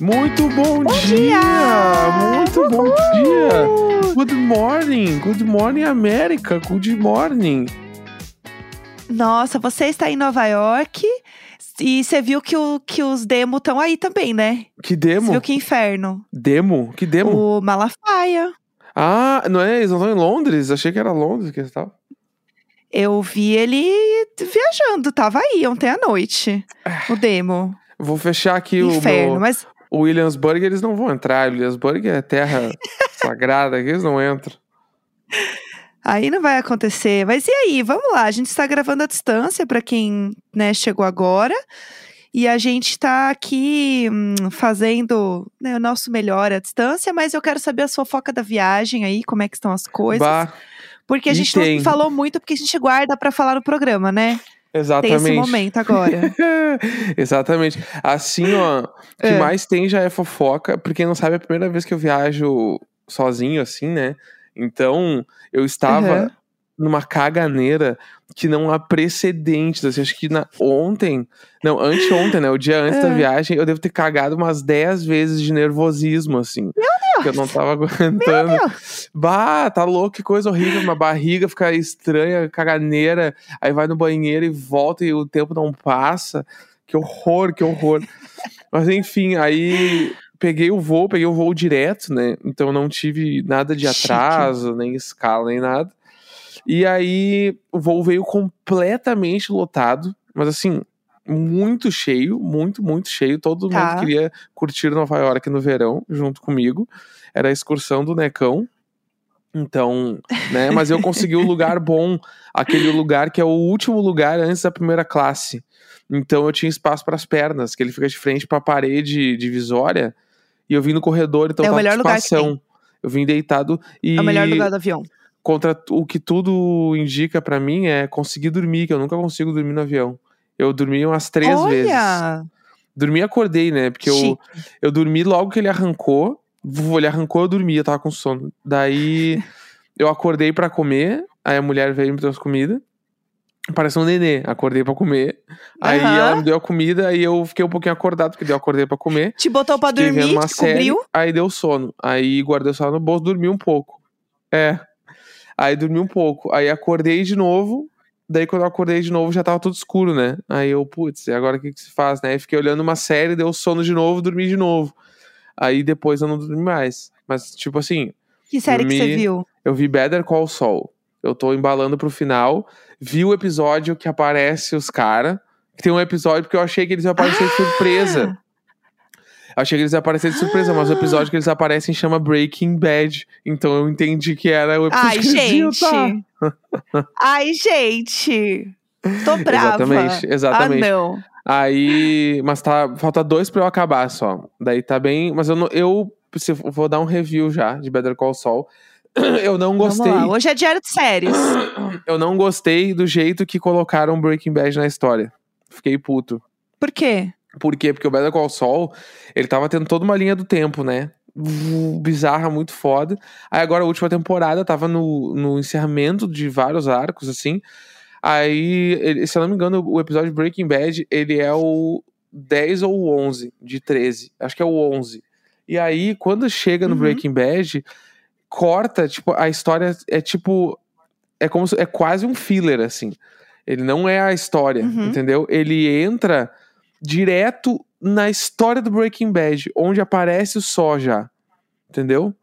Muito bom, Bom dia! dia! Muito bom dia! Good morning! Good morning, América! Good morning! Nossa, você está em Nova York e você viu que, o, que os demo estão aí também, né? Que Você demo? viu que inferno. Demo? Que demo? O Malafaia. Ah, não é? Eles não estão em Londres? Achei que era Londres que eles estavam. Eu vi ele viajando, tava aí ontem à noite. O demo. Vou fechar aqui o Inferno, meu... mas O Williamsburg, eles não vão entrar. Williamsburg é terra sagrada, eles não entram. aí não vai acontecer. Mas e aí, vamos lá. A gente está gravando à distância para quem né, chegou agora. E a gente está aqui hum, fazendo né, o nosso melhor à distância, mas eu quero saber a sua foca da viagem aí, como é que estão as coisas. Bah, Porque a gente tem. não falou muito, porque a gente guarda para falar no programa, né? Tem exatamente. esse momento agora. Exatamente. Assim, ó, o que É. mais tem já é fofoca. Pra quem não sabe, é a primeira vez que eu viajo sozinho, assim, né? Então, eu estava Uhum. numa caganeira que não há precedentes. Assim, acho que na, ontem, não, anteontem, né? O dia antes da É. viagem, eu devo ter cagado umas 10 vezes de nervosismo, assim. Meu Deus! Que eu não tava aguentando. Bah, tá louco, que coisa horrível. Uma barriga fica estranha, caganeira. Aí vai no banheiro e volta e o tempo não passa. Que horror, que horror. Mas enfim, aí peguei o voo, peguei o voo direto, né? Então não tive nada de Chique. atraso, nem escala, nem nada. E aí o voo veio completamente lotado, mas assim, muito cheio, muito, muito cheio. Todo Tá. mundo queria curtir Nova York no verão junto comigo. Era a excursão do Necão. Então, né? Mas eu consegui o lugar bom, aquele lugar que é o último lugar antes da primeira classe. Então eu tinha espaço para as pernas, que ele fica de frente para a parede divisória. E eu vim no corredor, então É o tava melhor lugar que espação. Eu vim deitado e É o melhor lugar do avião. contra o que tudo indica pra mim é conseguir dormir, que eu nunca consigo dormir no avião. Eu dormi umas três vezes. Olha! Dormi e acordei, né? Porque eu, Chique. eu dormi logo que ele arrancou. Ele arrancou, eu dormi, eu tava com sono. Daí eu acordei pra comer, aí a mulher veio e me trouxe comida. Parece um nenê, acordei pra comer. Aí ela me deu a comida, aí eu fiquei um pouquinho acordado, porque eu acordei pra comer. Te botou pra dormir, uma te série, cobriu. aí deu sono. Aí guardei o celular no bolso, dormi um pouco. É. Aí dormi um pouco. Aí acordei de novo. Daí quando eu acordei de novo já tava tudo escuro, né? Aí eu, putz, e agora o que, que se faz, né? Fiquei olhando uma série, deu sono de novo, dormi de novo. Aí depois eu não dormi mais. Mas, tipo assim, Que série que você dormi. viu? eu vi Better Call Saul. Eu tô embalando pro final. Vi o episódio que aparece os caras. Tem um episódio porque eu achei que eles iam aparecer de surpresa. Achei que eles iam aparecer de surpresa, mas o episódio que eles aparecem chama Breaking Bad. Então eu entendi que era o episódio Ai, que gente. tá. Ai, gente. Tô brava. Exatamente, exatamente. Ah, não. Aí, mas tá, falta dois pra eu acabar só. Daí tá bem, mas eu não, eu se- vou dar um review já de Better Call Saul. Eu não gostei. Hoje é diário de séries. Eu não gostei do jeito que colocaram Breaking Bad na história. Fiquei puto. Por quê? Por quê? Porque o Better Call Saul, ele tava tendo toda uma linha do tempo, né? Bizarra, muito foda. Aí agora a última temporada tava no, no encerramento de vários arcos, assim. Aí, ele- se eu não me engano, o episódio de Breaking Bad, ele é o 10 ou o 11 de 13. Acho que é o 11. E aí, quando chega no Uhum. Breaking Bad, corta, tipo, a história é tipo... É como se, é quase um filler, assim. Ele não é a história, Uhum. entendeu? Ele entra direto na história do Breaking Bad, onde aparece o Só já. Entendeu?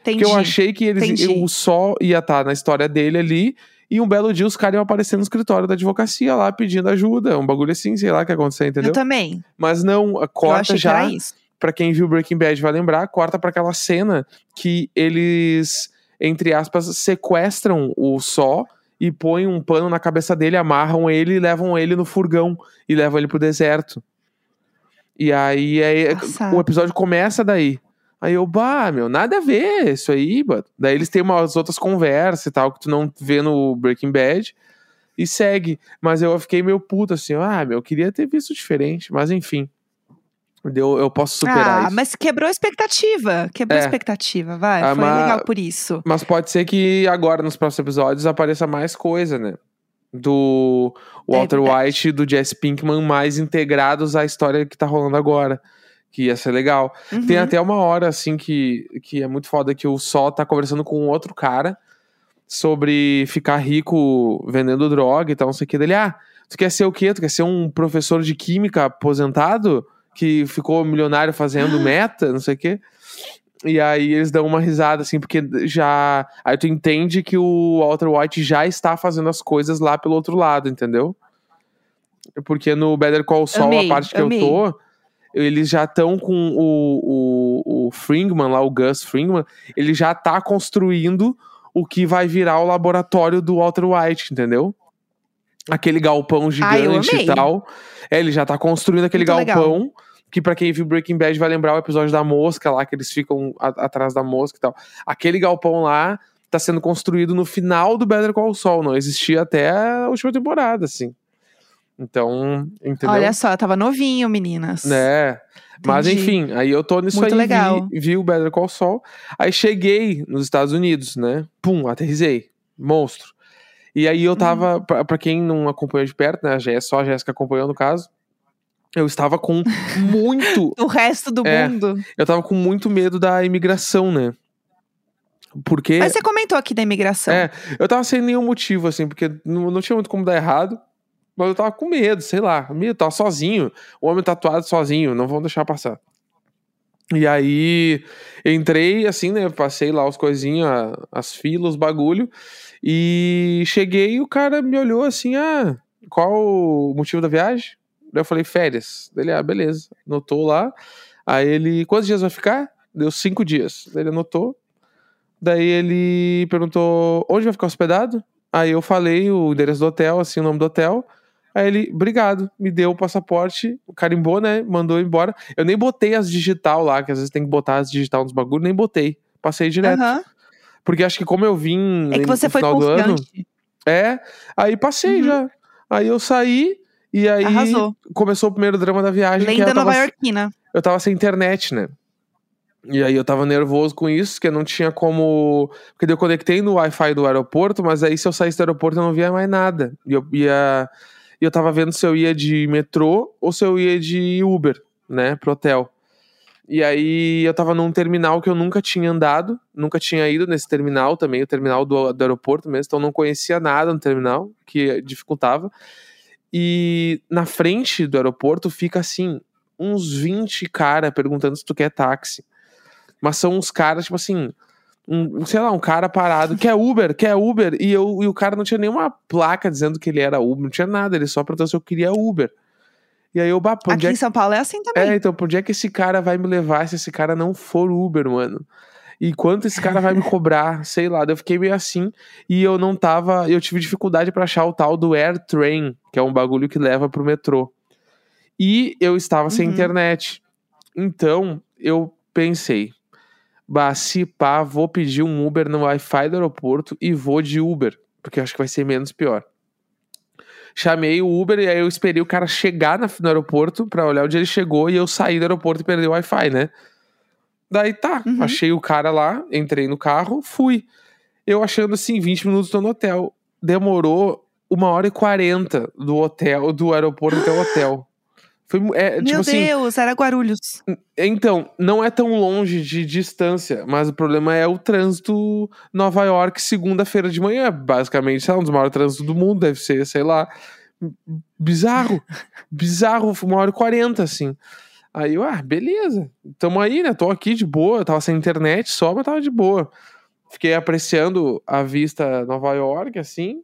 Entendi. Porque eu achei que eles, entendi. o Só ia estar na história dele ali, e um belo dia os caras iam aparecer no escritório da advocacia lá pedindo ajuda. Um bagulho assim, sei lá o que aconteceu, entendeu? Eu também. Mas não, corta já que pra quem viu Breaking Bad vai lembrar, corta pra aquela cena que eles, entre aspas, sequestram o Só e põem um pano na cabeça dele, amarram ele e levam ele no furgão e levam ele pro deserto. E aí, aí Passado. o episódio começa daí. Aí eu, bah, meu, nada a ver isso aí, mano. Daí eles têm umas outras conversas e tal, que tu não vê no Breaking Bad. E segue. Mas eu fiquei meio puto assim, ah, meu, eu queria ter visto diferente. Mas enfim. Deu, eu posso superar ah, isso. mas quebrou a expectativa. Quebrou a É. expectativa, vai. Ah, Foi mas- legal por isso. Mas pode ser que agora, nos próximos episódios, apareça mais coisa, né? do Walter verdade. White e do Jesse Pinkman mais integrados à história que tá rolando agora. Que ia ser legal. Tem Uhum. até uma hora, assim, que, que é muito foda, que o Sol tá conversando com outro cara sobre ficar rico vendendo droga e tal, não sei o que. Dele, ah, tu quer ser o quê? Tu quer ser um professor de química aposentado? Que ficou milionário fazendo meta, não sei o quê. E aí eles dão uma risada, assim, porque já. Aí tu entende que o Walter White já está fazendo as coisas lá pelo outro lado, entendeu? Porque no Better Call Saul, Amei, a parte que amei. eu tô, eles já estão com o, o, o Fringman, lá, o Gus Fringman, ele já tá construindo o que vai virar o laboratório do Walter White, entendeu? Aquele galpão Ai, gigante e amei. tal. É, ele já tá construindo aquele Muito legal. Que pra quem viu Breaking Bad vai lembrar o episódio da mosca lá, que eles ficam a- atrás da mosca e tal. Aquele galpão lá tá sendo construído no final do Better Call Saul, não existia até a última temporada, assim. Então, entendeu? Olha só, tava novinho, meninas. Né? Mas enfim, aí eu tô nisso Muito aí, legal. Vi, vi o Better Call Saul. Aí cheguei nos Estados Unidos, né? Pum, aterrisei. Monstro. E aí eu tava, Uhum. pra, pra quem não acompanhou de perto, né? Só a Jéssica acompanhou no caso. Eu estava com muito. O resto do É. mundo. eu tava com muito medo da imigração, né? Porque. Mas você comentou aqui da imigração. É, eu tava sem nenhum motivo, assim, porque não, não tinha muito como dar errado. Mas eu tava com medo, sei lá. Medo, tava sozinho. O homem tatuado sozinho, não vão deixar passar. E aí, entrei, assim, né? Passei lá os coisinhos, a- as filas, os bagulho. E cheguei e o cara me olhou assim: ah, qual o motivo da viagem? Daí eu falei: férias. Daí Ele, ah, beleza. Anotou lá. Aí ele, quantos dias vai ficar? Deu cinco dias. Daí ele anotou. Daí ele perguntou onde vai ficar hospedado. Aí eu falei o endereço do hotel, assim, o nome do hotel. Aí ele, obrigado, me deu o passaporte, carimbou, né? Mandou embora. Eu nem botei as digital lá, que às vezes tem que botar as digital nos bagulhos, nem botei. Passei direto. Aham. Porque acho que como eu vim É que você foi do ano, confiante. é, aí passei Uhum. já. Aí eu saí e aí Arrasou. começou o primeiro drama da viagem. Lenda Nova Yorkina. eu tava sem internet, né? E aí eu tava nervoso com isso, que eu não tinha como. Porque eu conectei no Wi-Fi do aeroporto, mas aí se eu saísse do aeroporto eu não via mais nada. E eu ia. E eu tava vendo se eu ia de metrô ou se eu ia de Uber, né, pro hotel. E aí eu tava num terminal que eu nunca tinha andado, nunca tinha ido nesse terminal também, o terminal do, do aeroporto mesmo, então eu não conhecia nada no terminal, que dificultava. E na frente do aeroporto fica assim, uns 20 cara perguntando se tu quer táxi. Mas são uns caras, tipo assim, um, sei lá, um cara parado, quer Uber, quer Uber, e, eu, e o cara não tinha nenhuma placa dizendo que ele era Uber, não tinha nada, ele só perguntou se eu queria Uber. E aí eu, bah, Aqui é em São Paulo é assim também. é, então, por onde é que esse cara vai me levar se esse cara não for Uber, mano? E quanto esse cara vai me cobrar? Sei lá, eu fiquei meio assim. E eu não tava. Eu tive dificuldade pra achar o tal do Air Train, que é um bagulho que leva pro metrô. E eu estava sem Uhum. internet. Então, eu pensei. Bah, se pá, vou pedir um Uber no Wi-Fi do aeroporto e vou de Uber. Porque eu acho que vai ser menos pior. Chamei o Uber e aí eu esperei o cara chegar na- no aeroporto pra olhar onde ele chegou e eu saí do aeroporto e perdi o Wi-Fi, né? Daí tá, Uhum. achei o cara lá, entrei no carro, fui. Eu achando assim, 20 minutos tô no hotel. Demorou uma hora e quarenta do hotel, do aeroporto até o hotel. Foi, é, tipo Meu assim, Deus, era Guarulhos. então, não é tão longe de distância, mas o problema é o trânsito Nova York, segunda-feira de manhã. Basicamente, sei lá, um dos maiores trânsitos do mundo, deve ser, sei lá. Bizarro. Bizarro, uma hora e quarenta, assim. Aí eu, ah, beleza. Tamo aí, né? Tô aqui de boa. Tava sem internet só, mas tava de boa. Fiquei apreciando a vista Nova York, assim.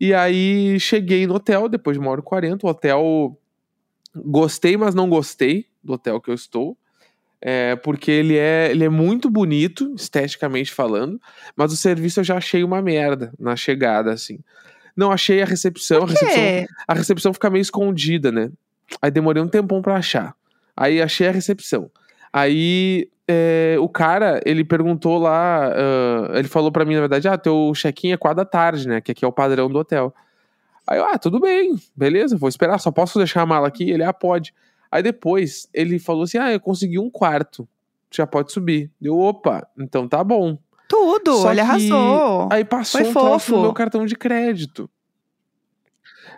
E aí cheguei no hotel, depois de uma hora e quarenta. O hotel gostei, mas não gostei do hotel que eu estou. É, porque ele é, ele é muito bonito, esteticamente falando, mas o serviço eu já achei uma merda na chegada, assim. Não achei a recepção, a recepção, a recepção fica meio escondida, né? Aí demorei um tempão pra achar. Aí achei a recepção. Aí é, o cara, ele perguntou lá, ah, ele falou pra mim, na verdade, ah, teu check-in é quatro da tarde, né? Que aqui é o padrão do hotel. Aí eu, ah, tudo bem, beleza, vou esperar, só posso deixar a mala aqui? Ele, ah, pode. Aí depois ele falou assim: ah, eu consegui um quarto, já pode subir. Eu, opa, então tá bom. Tudo, Só ele arrasou. Aí passou Foi um troço no fofo. meu cartão de crédito.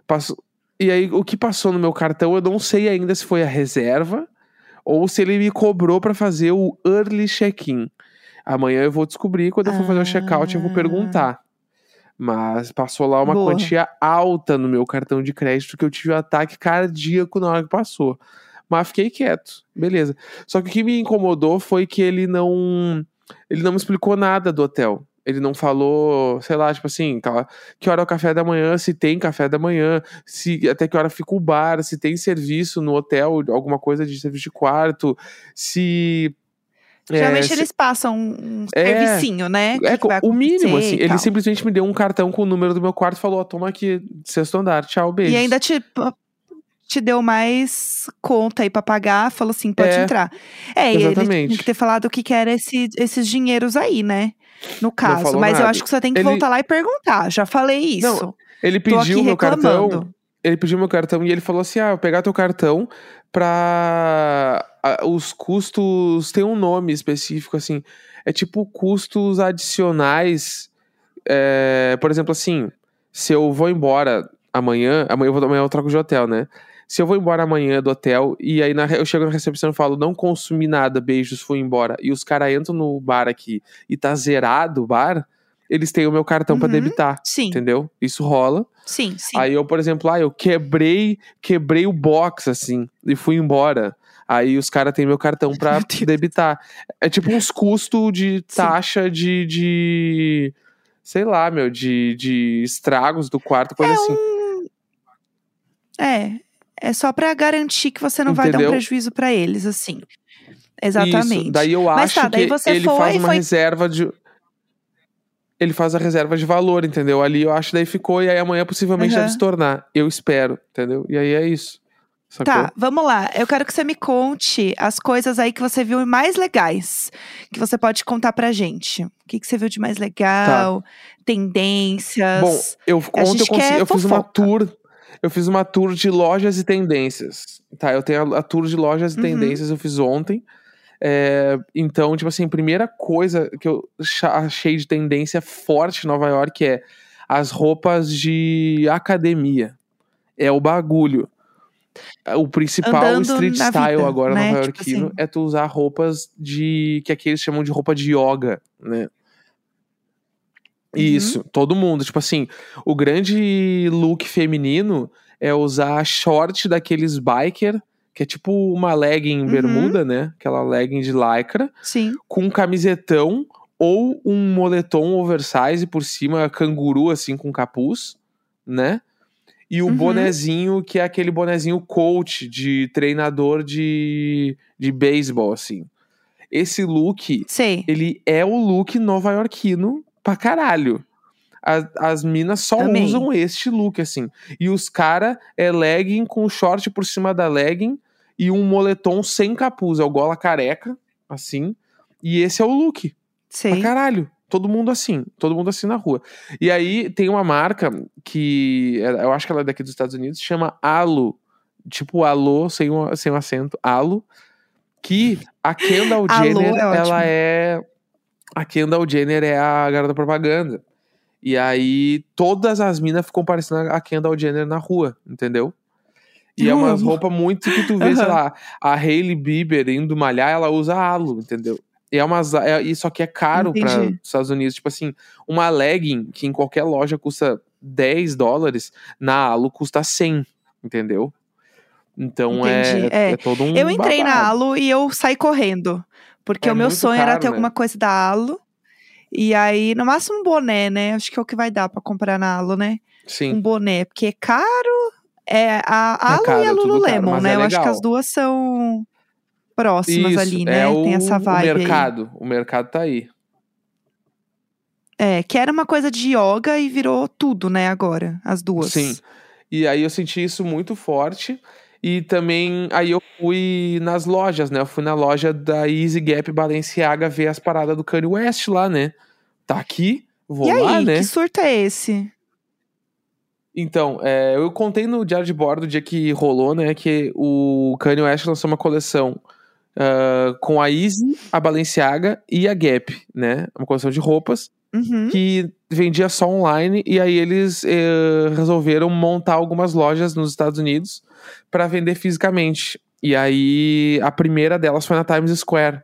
Passou... E aí, o que passou no meu cartão, eu não sei ainda se foi a reserva ou se ele me cobrou pra fazer o early check-in. Amanhã eu vou descobrir, quando eu for fazer o check-out, eu vou Ah. perguntar. Mas passou lá uma Boa. quantia alta no meu cartão de crédito que eu tive um ataque cardíaco na hora que passou. Mas fiquei quieto, beleza. Só que o que me incomodou foi que ele não. Ele não me explicou nada do hotel. Ele não falou, sei lá, tipo assim, cala- que hora é o café da manhã, se tem café da manhã, se até que hora fica o bar, se tem serviço no hotel, alguma coisa de serviço de quarto, se. é, Geralmente se- eles passam um É, servicinho, né? é que que o mínimo, assim. Ele simplesmente me deu um cartão com o número do meu quarto e falou: ó, toma aqui, sexto andar, tchau, beijo. E ainda te, te deu mais conta aí pra pagar, falou assim, pode É, entrar. É, e ele exatamente. tinha que ter falado o que, que era esse, esses dinheiros aí, né? No caso. Mas eu nada. acho que você tem que Ele- voltar lá e perguntar. Já falei isso. Não, Ele pediu meu cartão. Ele pediu meu cartão e ele falou assim: ah, eu pegar teu cartão pra. Os custos. Tem um nome específico, assim. É tipo custos adicionais. é, por exemplo, assim, se eu vou embora amanhã. Amanhã eu, vou, amanhã eu troco de hotel, né? Se eu vou embora amanhã do hotel e aí na eu chego na recepção e falo, não consumi nada, beijos, fui embora. E os caras entram no bar aqui e tá zerado o bar, eles têm o meu cartão pra Uhum. debitar. Sim, Entendeu? Isso rola. sim, sim. Aí eu, por exemplo, ah, eu quebrei, quebrei o box, assim, e fui embora. Aí os caras têm meu cartão pra Meu debitar. É tipo uns custos de Sim. taxa de, de. Sei lá, meu, de, de estragos do quarto, coisa é assim. um. É. É só pra garantir que você não vai dar um Entendeu? prejuízo pra eles, assim. Exatamente. Isso. Daí eu Mas acho tá, daí que ele foi, faz uma foi- reserva de. Ele faz a reserva de valor, entendeu? Ali eu acho daí ficou, e aí amanhã possivelmente Aham. deve se tornar. Eu espero, entendeu? E aí é isso. Sacou? Tá, vamos lá. Eu quero que você me conte as coisas aí que você viu mais legais. Que você pode contar pra gente. O que, que você viu de mais legal? Tendências. Bom, eu, ontem eu, consegui, eu fiz uma tour. Eu fiz uma tour de lojas e tendências. Tá, eu tenho a, a tour de lojas e Uhum. tendências, eu fiz ontem. É, então, tipo assim, primeira coisa que eu achei de tendência forte em Nova York é as roupas de academia. É o bagulho. O principal Andando street style vida, agora né? nova Tipo assim. é tu usar roupas de. que aqui eles chamam de roupa de yoga, né? Uhum. Isso, todo mundo. Tipo assim, o grande look feminino é usar short daqueles biker, que é tipo uma legging Uhum. bermuda, né? Aquela legging de lycra, Sim. com um camisetão ou um moletom oversize por cima, canguru, assim, com capuz, né? E o Uhum. bonezinho, que é aquele bonezinho coach de treinador de, de beisebol, assim. Esse look Sei. ele é o look nova-iorquino pra caralho. As, as minas só Amei. usam este look, assim. E os cara é legging com short por cima da legging e um moletom sem capuz. É o gola careca, assim. E esse é o look. Pra Sei. caralho. Todo mundo assim. Todo mundo assim na rua. E aí tem uma marca que é- eu acho que ela é daqui dos Estados Unidos, chama Alo. Tipo alô, sem um, sem um acento. Alo. Que a Kendall Jenner, é ela é. A Kendall Jenner é a garota propaganda. E aí todas as minas ficam parecendo a Kendall Jenner na rua, entendeu? E é umas amo. roupas muito que tu vê, sei Aham. lá, a Hailey Bieber indo malhar, ela usa halo, entendeu? E é umas. É, isso aqui é caro para os Estados Unidos. Tipo assim, uma legging que em qualquer loja custa 10 dólares, na Alo custa 100, entendeu? Então é, é. é todo um. Eu entrei na babado. Alo e eu saí correndo. Porque É o meu sonho era caro, ter né? alguma coisa da Alo. E aí, no máximo um boné, né? Acho que é o que vai dar pra comprar na Alo, né? Um Sim. boné. Porque é caro. É a Alo caro, e a é caro, Lululemon, mas né? é eu acho que as duas são próximas Isso, ali, né? é o, Tem essa o vibe aí. mercado. O mercado tá aí. É, que era uma coisa de yoga e virou tudo, né, agora, as duas. Sim. E aí eu senti isso muito forte. E também, aí eu fui nas lojas, né? Eu fui na loja da Easy Gap Balenciaga ver as paradas do Kanye West lá, né? Tá aqui, vou E lá, aí, né? que surto é esse? Então, é, eu contei no diário de bordo o dia que rolou, né? Que o Kanye West lançou uma coleção ah, com a Easy, a Balenciaga e a Gap, né? Uma coleção de roupas. Uhum. que vendia só online e aí eles eh, resolveram montar algumas lojas nos Estados Unidos para vender fisicamente. E aí a primeira delas foi na Times Square.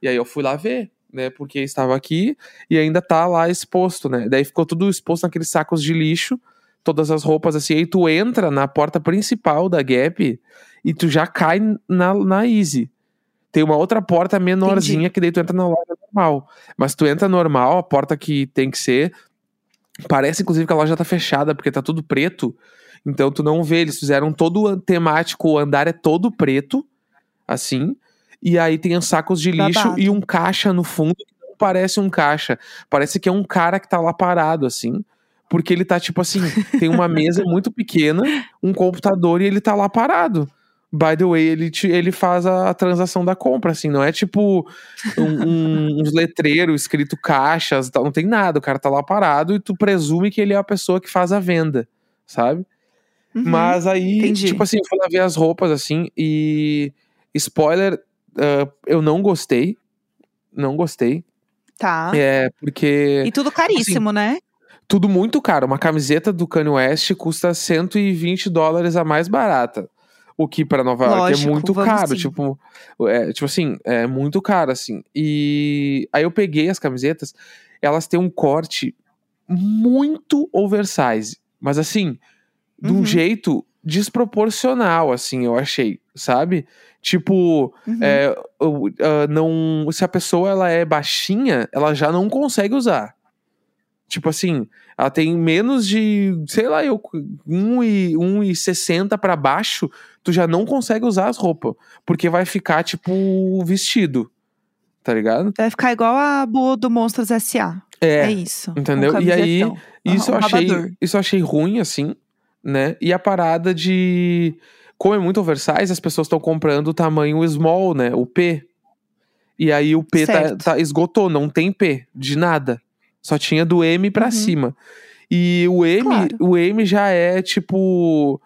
E aí eu fui lá ver, né, porque estava aqui e ainda tá lá exposto, né? Daí ficou tudo exposto naqueles sacos de lixo, todas as roupas assim. Aí tu entra na porta principal da Gap e tu já cai na, na Easy. Tem uma outra porta menorzinha que daí tu entra na loja normal. Mas tu entra normal, a porta que tem que ser. Parece, inclusive, que a loja tá fechada, porque tá tudo preto. Então tu não vê. Eles fizeram todo o temático, o andar é todo preto, assim. E aí tem os sacos de lixo Babado. e um caixa no fundo que não parece um caixa. Parece que é um cara que tá lá parado, assim. Porque ele tá, tipo assim, tem uma mesa muito pequena, um computador e ele tá lá parado. By the way, ele, te- ele faz a, a transação da compra, assim, não é tipo um- um- uns letreiros escrito caixas, não tem nada, o cara tá lá parado e tu presume que ele é a pessoa que faz a venda, sabe? Uhum. Mas aí, entendi. tipo assim, eu fui lá ver as roupas, assim, e spoiler, ah, eu não gostei, não gostei, Tá. é porque E tudo caríssimo, né? tudo muito caro. Uma camiseta do Kanye West custa 120 dólares a mais barata. O que para Nova York Lógico, é muito caro. sim. Tipo, é, tipo assim, é muito caro, assim. E aí eu peguei as camisetas, elas têm um corte muito oversize. Mas assim, de um Uhum. jeito desproporcional, assim, eu achei, sabe? Tipo, Uhum. é, o- ah, não, se a pessoa ela é baixinha, ela já não consegue usar. Tipo assim, ela tem menos de, sei lá, eu 1,60 pra baixo, tu já não consegue usar as roupas, porque vai ficar tipo vestido. Tá ligado? Vai ficar igual a boa do Monstros S.A. É, É, isso. entendeu? E aí, isso eu achei, isso eu achei ruim assim, né? E a parada de como é muito oversize, as pessoas estão comprando o tamanho small, né? O P. E aí o P tá, tá- esgotou, não tem P de nada. Só tinha do M pra Uhum. cima. E o M, Claro. o M já é tipo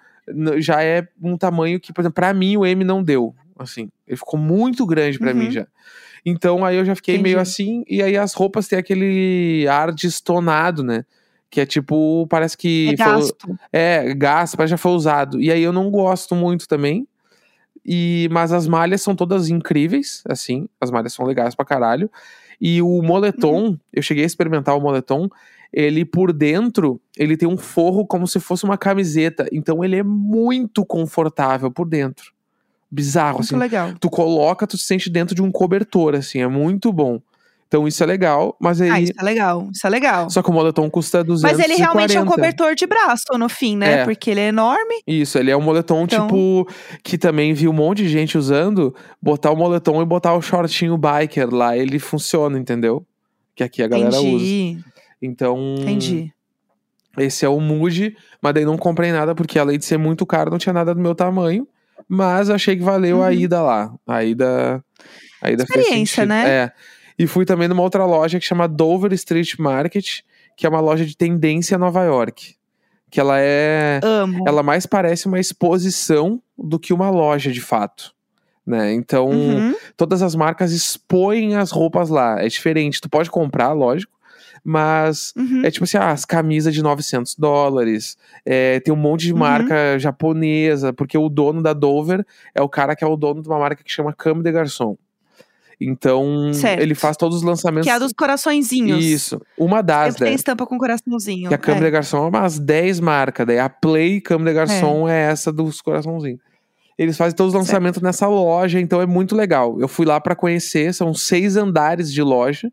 já é um tamanho que, por exemplo, pra mim o M não deu, assim. Ele ficou muito grande pra mim Uhum. já. Então aí eu já fiquei meio Entendi. assim, e aí as roupas têm aquele ar destonado, né? Que é tipo, parece que É foi- gasto. é, gasto, parece que já foi usado. E aí eu não gosto muito também. E, mas as malhas são todas incríveis, assim. As malhas são legais pra caralho. E o moletom, Uhum. eu cheguei a experimentar o moletom. Ele por dentro, ele tem um forro como se fosse uma camiseta. Então ele é muito confortável por dentro. Bizarro, Muito assim. legal. Tu coloca, tu se sente dentro de um cobertor, assim. É muito bom. Então isso é legal, mas aí. Ah, isso é legal. Isso é legal. Só que o moletom custa 240. Mas ele realmente é um cobertor de braço no fim, né? É. Porque ele é enorme. Isso, ele é um moletom, Então- tipo, que também vi um monte de gente usando, botar o moletom e botar o shortinho biker lá, ele funciona, entendeu? Que aqui a galera usa. Entendi. Então, Entendi. esse é o mood, mas daí não comprei nada, porque além de ser muito caro, não tinha nada do meu tamanho, mas achei que valeu a Uhum. ida lá. A ida, a ida Experiência, né? É. E fui também numa outra loja que chama Dover Street Market, que é uma loja de tendência Nova York. Que ela é Amo. ela mais parece uma exposição do que uma loja de fato. Né? Então, Uhum. todas as marcas expõem as roupas lá. É diferente. Tu pode comprar, lógico, mas Uhum. é tipo assim: ah, as camisas de 900 dólares. é, tem um monte de Uhum. marca japonesa, porque o dono da Dover é o cara que é o dono de uma marca que chama Comme de Garçon. Então, Certo. ele faz todos os lançamentos. Que é a dos coraçõezinhos. Isso. Uma das, Sempre tem estampa com coraçãozinho. Que a Câmara é. de Garçom é umas 10 marcas. Daí a Play Câmara de Garçom é. essa dos coraçãozinhos. Eles fazem todos os Certo. lançamentos nessa loja, então é muito legal. Eu fui lá pra conhecer, são seis andares de loja.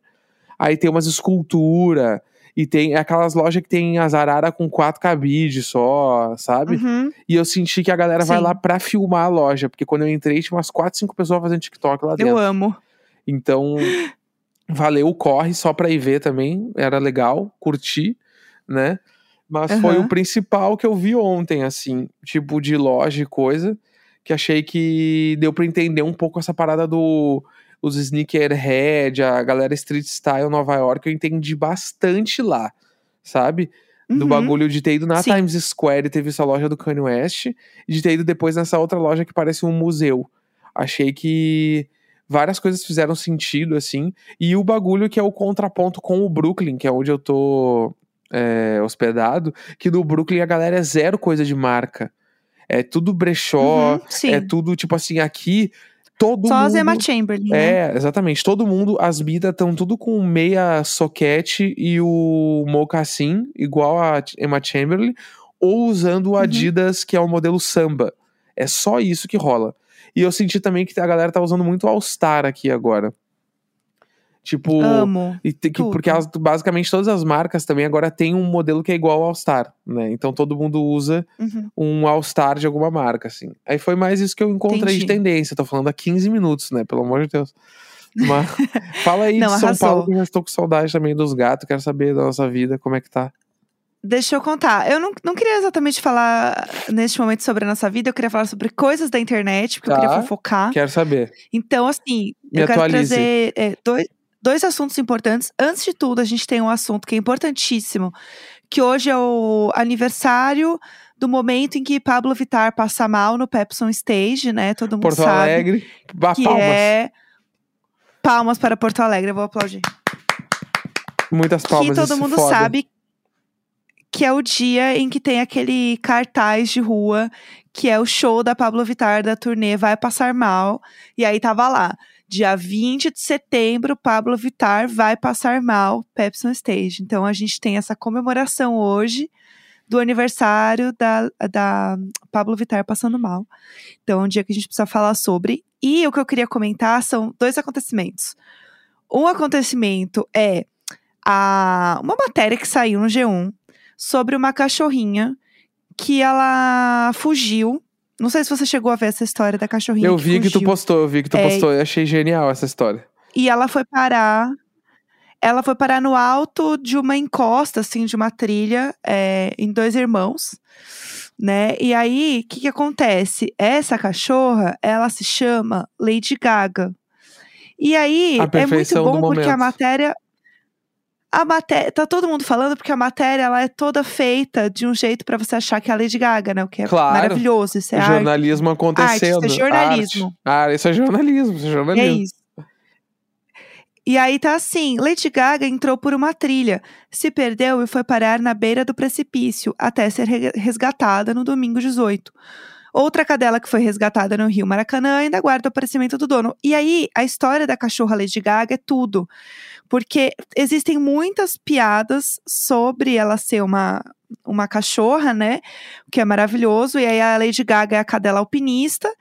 Aí tem umas esculturas. E tem aquelas lojas que tem as araras com quatro cabides só, sabe? Uhum. E eu senti que a galera vai Sim. lá pra filmar a loja. Porque quando eu entrei, tinha umas quatro, cinco pessoas fazendo TikTok lá dentro. Eu amo. Então, valeu o corre só pra ir ver também. Era legal, curti, né? Mas foi Aham. o principal que eu vi ontem, assim, tipo de loja e coisa, que achei que deu pra entender um pouco essa parada do os sneakerhead, a galera street style Nova York, eu entendi bastante lá, sabe? Do Uhum. bagulho de ter ido na Sim. Times Square e ter visto a loja do Kanye West, e de ter ido depois nessa outra loja que parece um museu. Achei que várias coisas fizeram sentido, assim. E o bagulho que é o contraponto com o Brooklyn, que é onde eu tô é, hospedado, que no Brooklyn a galera é zero coisa de marca. É tudo brechó, Uhum, é tudo, tipo assim, aqui todo Só mundo... as Emma Chamberlain, né? É, exatamente. Todo mundo, as bidas estão tudo com meia soquete e o mocassim, igual a Emma Chamberlain, ou usando Uhum. o Adidas, que é o modelo samba. É só isso que rola. E eu senti também que a galera tá usando muito All Star aqui agora. Tipo, Amo. e te- que- porque as- basicamente todas as marcas também agora tem um modelo que é igual ao All Star, né? Então todo mundo usa Uhum. um All Star de alguma marca, assim. Aí foi mais isso que eu encontrei de Entendi. tendência. Tô falando há 15 minutos, né? Pelo amor de Deus. Mas fala aí Não, de São arrasou. Paulo, que eu já estou com saudade também dos gatos. Quero saber da nossa vida, como é que tá. Deixa eu contar. Eu não, não queria exatamente falar neste momento sobre a nossa vida, eu queria falar sobre coisas da internet, porque eu Tá. queria fofocar. Quero saber. Então, assim, Me eu quero atualize. trazer é, dois, dois assuntos importantes. Antes de tudo, a gente tem um assunto que é importantíssimo, que hoje é o aniversário do momento em que Pablo Vittar passa mal no Pepson Stage, né? Todo mundo Porto sabe. Alegre, bah, que palmas. é palmas para Porto Alegre, eu vou aplaudir. Muitas palmas. que todo mundo foda. sabe que é o dia em que tem aquele cartaz de rua que é o show da Pablo Vittar da turnê Vai Passar Mal. E aí tava lá, dia 20 de setembro, Pablo Vittar vai passar mal, Pepsi on Stage. Então a gente tem essa comemoração hoje do aniversário da, da Pablo Vittar passando mal. Então é um dia que a gente precisa falar sobre. E o que eu queria comentar são dois acontecimentos. Um acontecimento é a, uma matéria que saiu no G1 sobre uma cachorrinha que ela fugiu. Não sei se você chegou a ver essa história da cachorrinha. Eu vi que tu fugiu. postou, eu vi que tu É, postou. Eu achei genial essa história. E ela foi parar. Ela foi parar no alto de uma encosta, assim, de uma trilha, é, em dois irmãos, né? E aí, o que, que acontece? Essa cachorra, ela se chama Lady Gaga. E aí, é muito bom porque a matéria. A matéria. Tá todo mundo falando porque a matéria ela é toda feita de um jeito pra você achar que é a Lady Gaga, né? O que é Claro. maravilhoso. Isso é arte. jornalismo acontecendo. isso é jornalismo. Arte. Ah, isso é jornalismo, isso é E é jornalismo. isso. E aí tá assim, Lady Gaga entrou por uma trilha, se perdeu e foi parar na beira do precipício, até ser re- resgatada no domingo 18. Outra cadela que foi resgatada no Rio Maracanã ainda aguarda o aparecimento do dono. E aí, a história da cachorra Lady Gaga é tudo. Porque existem muitas piadas sobre ela ser uma, uma cachorra, né? O que é maravilhoso. E aí a Lady Gaga é a cadela alpinista.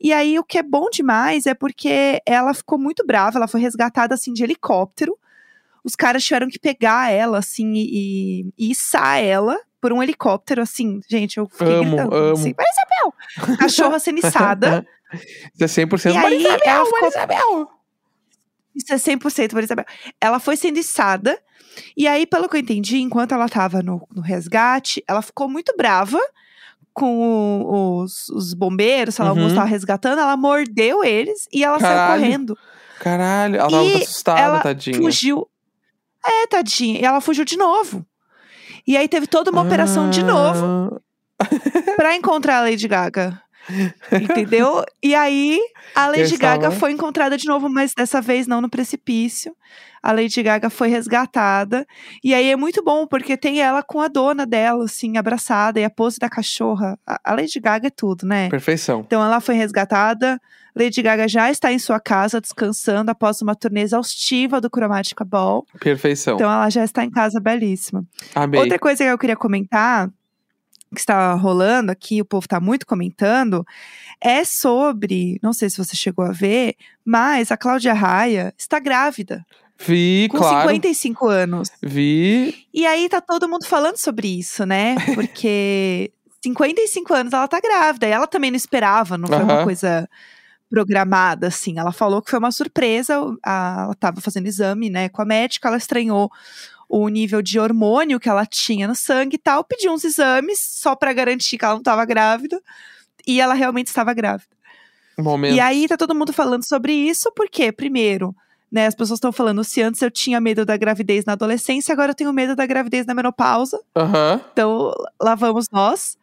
E aí o que é bom demais é porque ela ficou muito brava, ela foi resgatada assim de helicóptero. Os caras tiveram que pegar ela assim e, e, içar ela por um helicóptero, assim, gente, eu fiquei Amo, gritando, amo. assim, Maria Isabel! Cachorra sendo içada. Isso é 100% E aí, Maria Isabel, ela Maria ficou- Isabel. Isso é 100% Maria Isabel. Ela foi sendo içada. E aí, pelo que eu entendi, enquanto ela tava no, no resgate, ela ficou muito brava com o- os, os bombeiros, sei lá, Uhum. alguns estavam resgatando. Ela mordeu eles e ela Caralho. saiu correndo. Caralho, ela tava E muito assustada, ela tadinha. Fugiu. É, tadinha. E ela fugiu de novo. E aí teve toda uma operação de novo Ah, pra encontrar a Lady Gaga. Entendeu? E aí a Lady Gaga foi encontrada de novo, mas dessa vez não no precipício. A Lady Gaga foi resgatada. E aí é muito bom, porque tem ela com a dona dela, assim, abraçada, e a pose da cachorra. A a Lady Gaga é tudo, né? Perfeição. Então ela foi resgatada. Lady Gaga já está em sua casa descansando após uma turnê exaustiva do Chromatica Ball. Perfeição. Então ela já está em casa belíssima. Amei. Outra coisa que eu queria comentar, que está rolando aqui, o povo está muito comentando, é sobre, não sei se você chegou a ver, mas a Cláudia Raia está grávida, Vi, com claro. 55 anos. Vi. E aí tá todo mundo falando sobre isso, né? Porque 55 anos ela tá grávida. E ela também não esperava, não foi uma Aham. coisa programada, assim. Ela falou que foi uma surpresa. ela tava fazendo exame, né, com a médica, ela estranhou o nível de hormônio que ela tinha no sangue e tal, pediu uns exames só pra garantir que ela não tava grávida. E ela realmente estava grávida. Momento. E aí tá todo mundo falando sobre isso, porque, primeiro, né, as pessoas estão falando, se antes eu tinha medo da gravidez na adolescência, agora eu tenho medo da gravidez na menopausa. Aham. Então, lá vamos nós.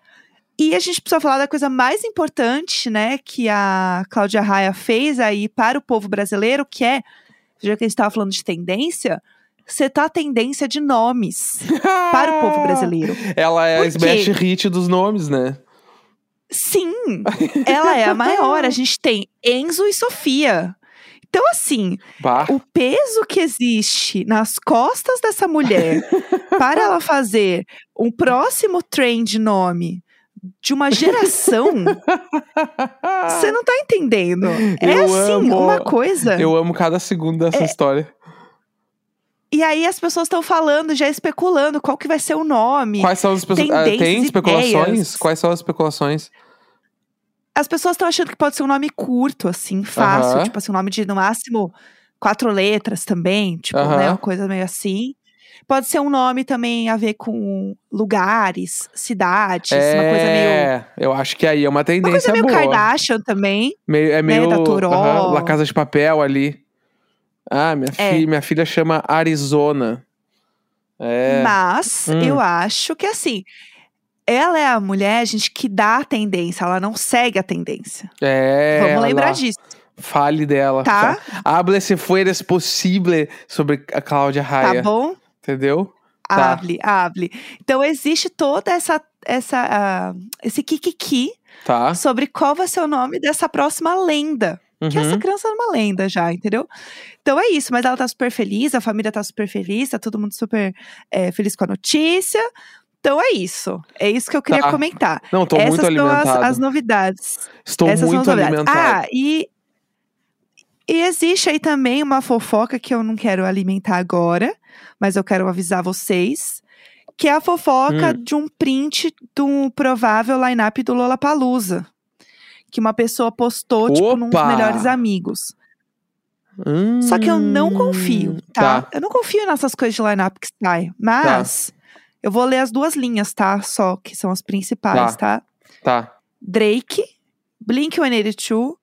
E a gente precisa falar da coisa mais importante, né, que a Cláudia Raia fez aí para o povo brasileiro, que é, já que a gente estava falando de tendência, setar a tendência de nomes para o povo brasileiro. Ela é Por a smash quê? hit dos nomes, né? Sim, ela é a maior. A gente tem Enzo e Sofia. Então, assim, Bah. o peso que existe nas costas dessa mulher para ela fazer um próximo trend nome de uma geração, você não tá entendendo. É Eu assim, amo. uma coisa. Eu amo cada segundo É. dessa história. E aí as pessoas estão falando, já especulando qual que vai ser o nome. Quais são as pessoas. tendências, tem especulações? ideias. Quais são as especulações? As pessoas estão achando que pode ser um nome curto, assim, fácil. Aham. Tipo assim, um nome de, no máximo, quatro letras também. Tipo, Aham. né? Uma coisa meio assim. Pode ser um nome também a ver com lugares, cidades, uma coisa meio. É, eu acho que aí é uma Uma tendência coisa meio boa. Kardashian também. Meio, é meio da Toró. aham, La Casa de Papel ali. Ah, minha, É. filha, minha filha chama Arizona. É. Mas Hum. eu acho que assim. Ela é a mulher, gente, que dá a tendência, ela não segue a tendência. É. Vamos ela- lembrar disso, Fale dela. tá? Hable se fueres possível sobre a Cláudia Raia. Tá bom? Entendeu? Tá. Hable, hable. Então existe toda essa, essa, ah, esse kikiki Tá. sobre qual vai ser o nome dessa próxima lenda. Que Uhum. essa criança é uma lenda já, entendeu? Então é isso, mas ela tá super feliz, a família tá super feliz, tá todo mundo super é, feliz com a notícia. Então é isso. É isso que eu queria Tá. comentar. Não, tô Essas muito são as, alimentado. as novidades. Estou Essas muito as novidades. alimentado. Ah, e, e existe aí também uma fofoca que eu não quero alimentar agora, mas eu quero avisar vocês. Que é a fofoca Hum. de um print do provável line-up do Lollapalooza. Que uma pessoa postou, tipo, num dos Opa! melhores amigos. Só que eu não confio, Hum, tá? Eu não confio nessas coisas de line-up que sai. Mas eu vou ler as duas linhas, tá? Só, que são as principais, tá? Tá. Drake, Blink-182,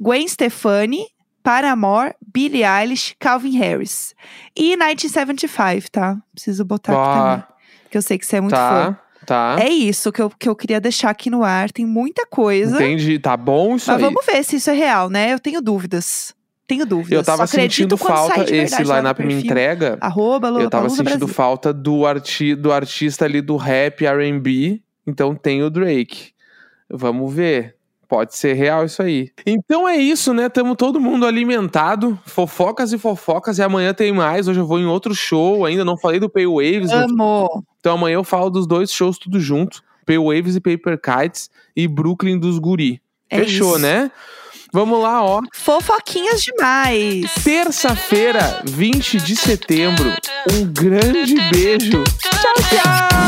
Gwen Stefani, Paramore, Billie Eilish, Calvin Harris. E 1975, tá? Preciso botar aqui Ah, também. Que eu sei que você é muito fã. Tá. É isso que eu, que eu queria deixar aqui no ar. Tem muita coisa. Entendi. Tá bom isso Mas aí. vamos ver se isso é real, né? Eu tenho dúvidas. Tenho dúvidas. Eu tava Só sentindo falta, esse line-up me entrega. Arroba Eu tava sentindo Brasil. falta do, arti do artista ali do rap R&B. Então tem o Drake. Vamos ver. Pode ser real isso aí. Então é isso, né? Tamo todo mundo alimentado. Fofocas e fofocas. E amanhã tem mais. Hoje eu vou em outro show. Ainda não falei do Pay Waves. no Amo. Então amanhã eu falo dos dois shows tudo junto. Pay Waves e Paper Kites e Brooklyn dos Guri. É Fechou, isso. né? Vamos lá, ó. Fofoquinhas demais. Terça-feira, 20 de setembro. Um grande beijo. Tchau, tchau!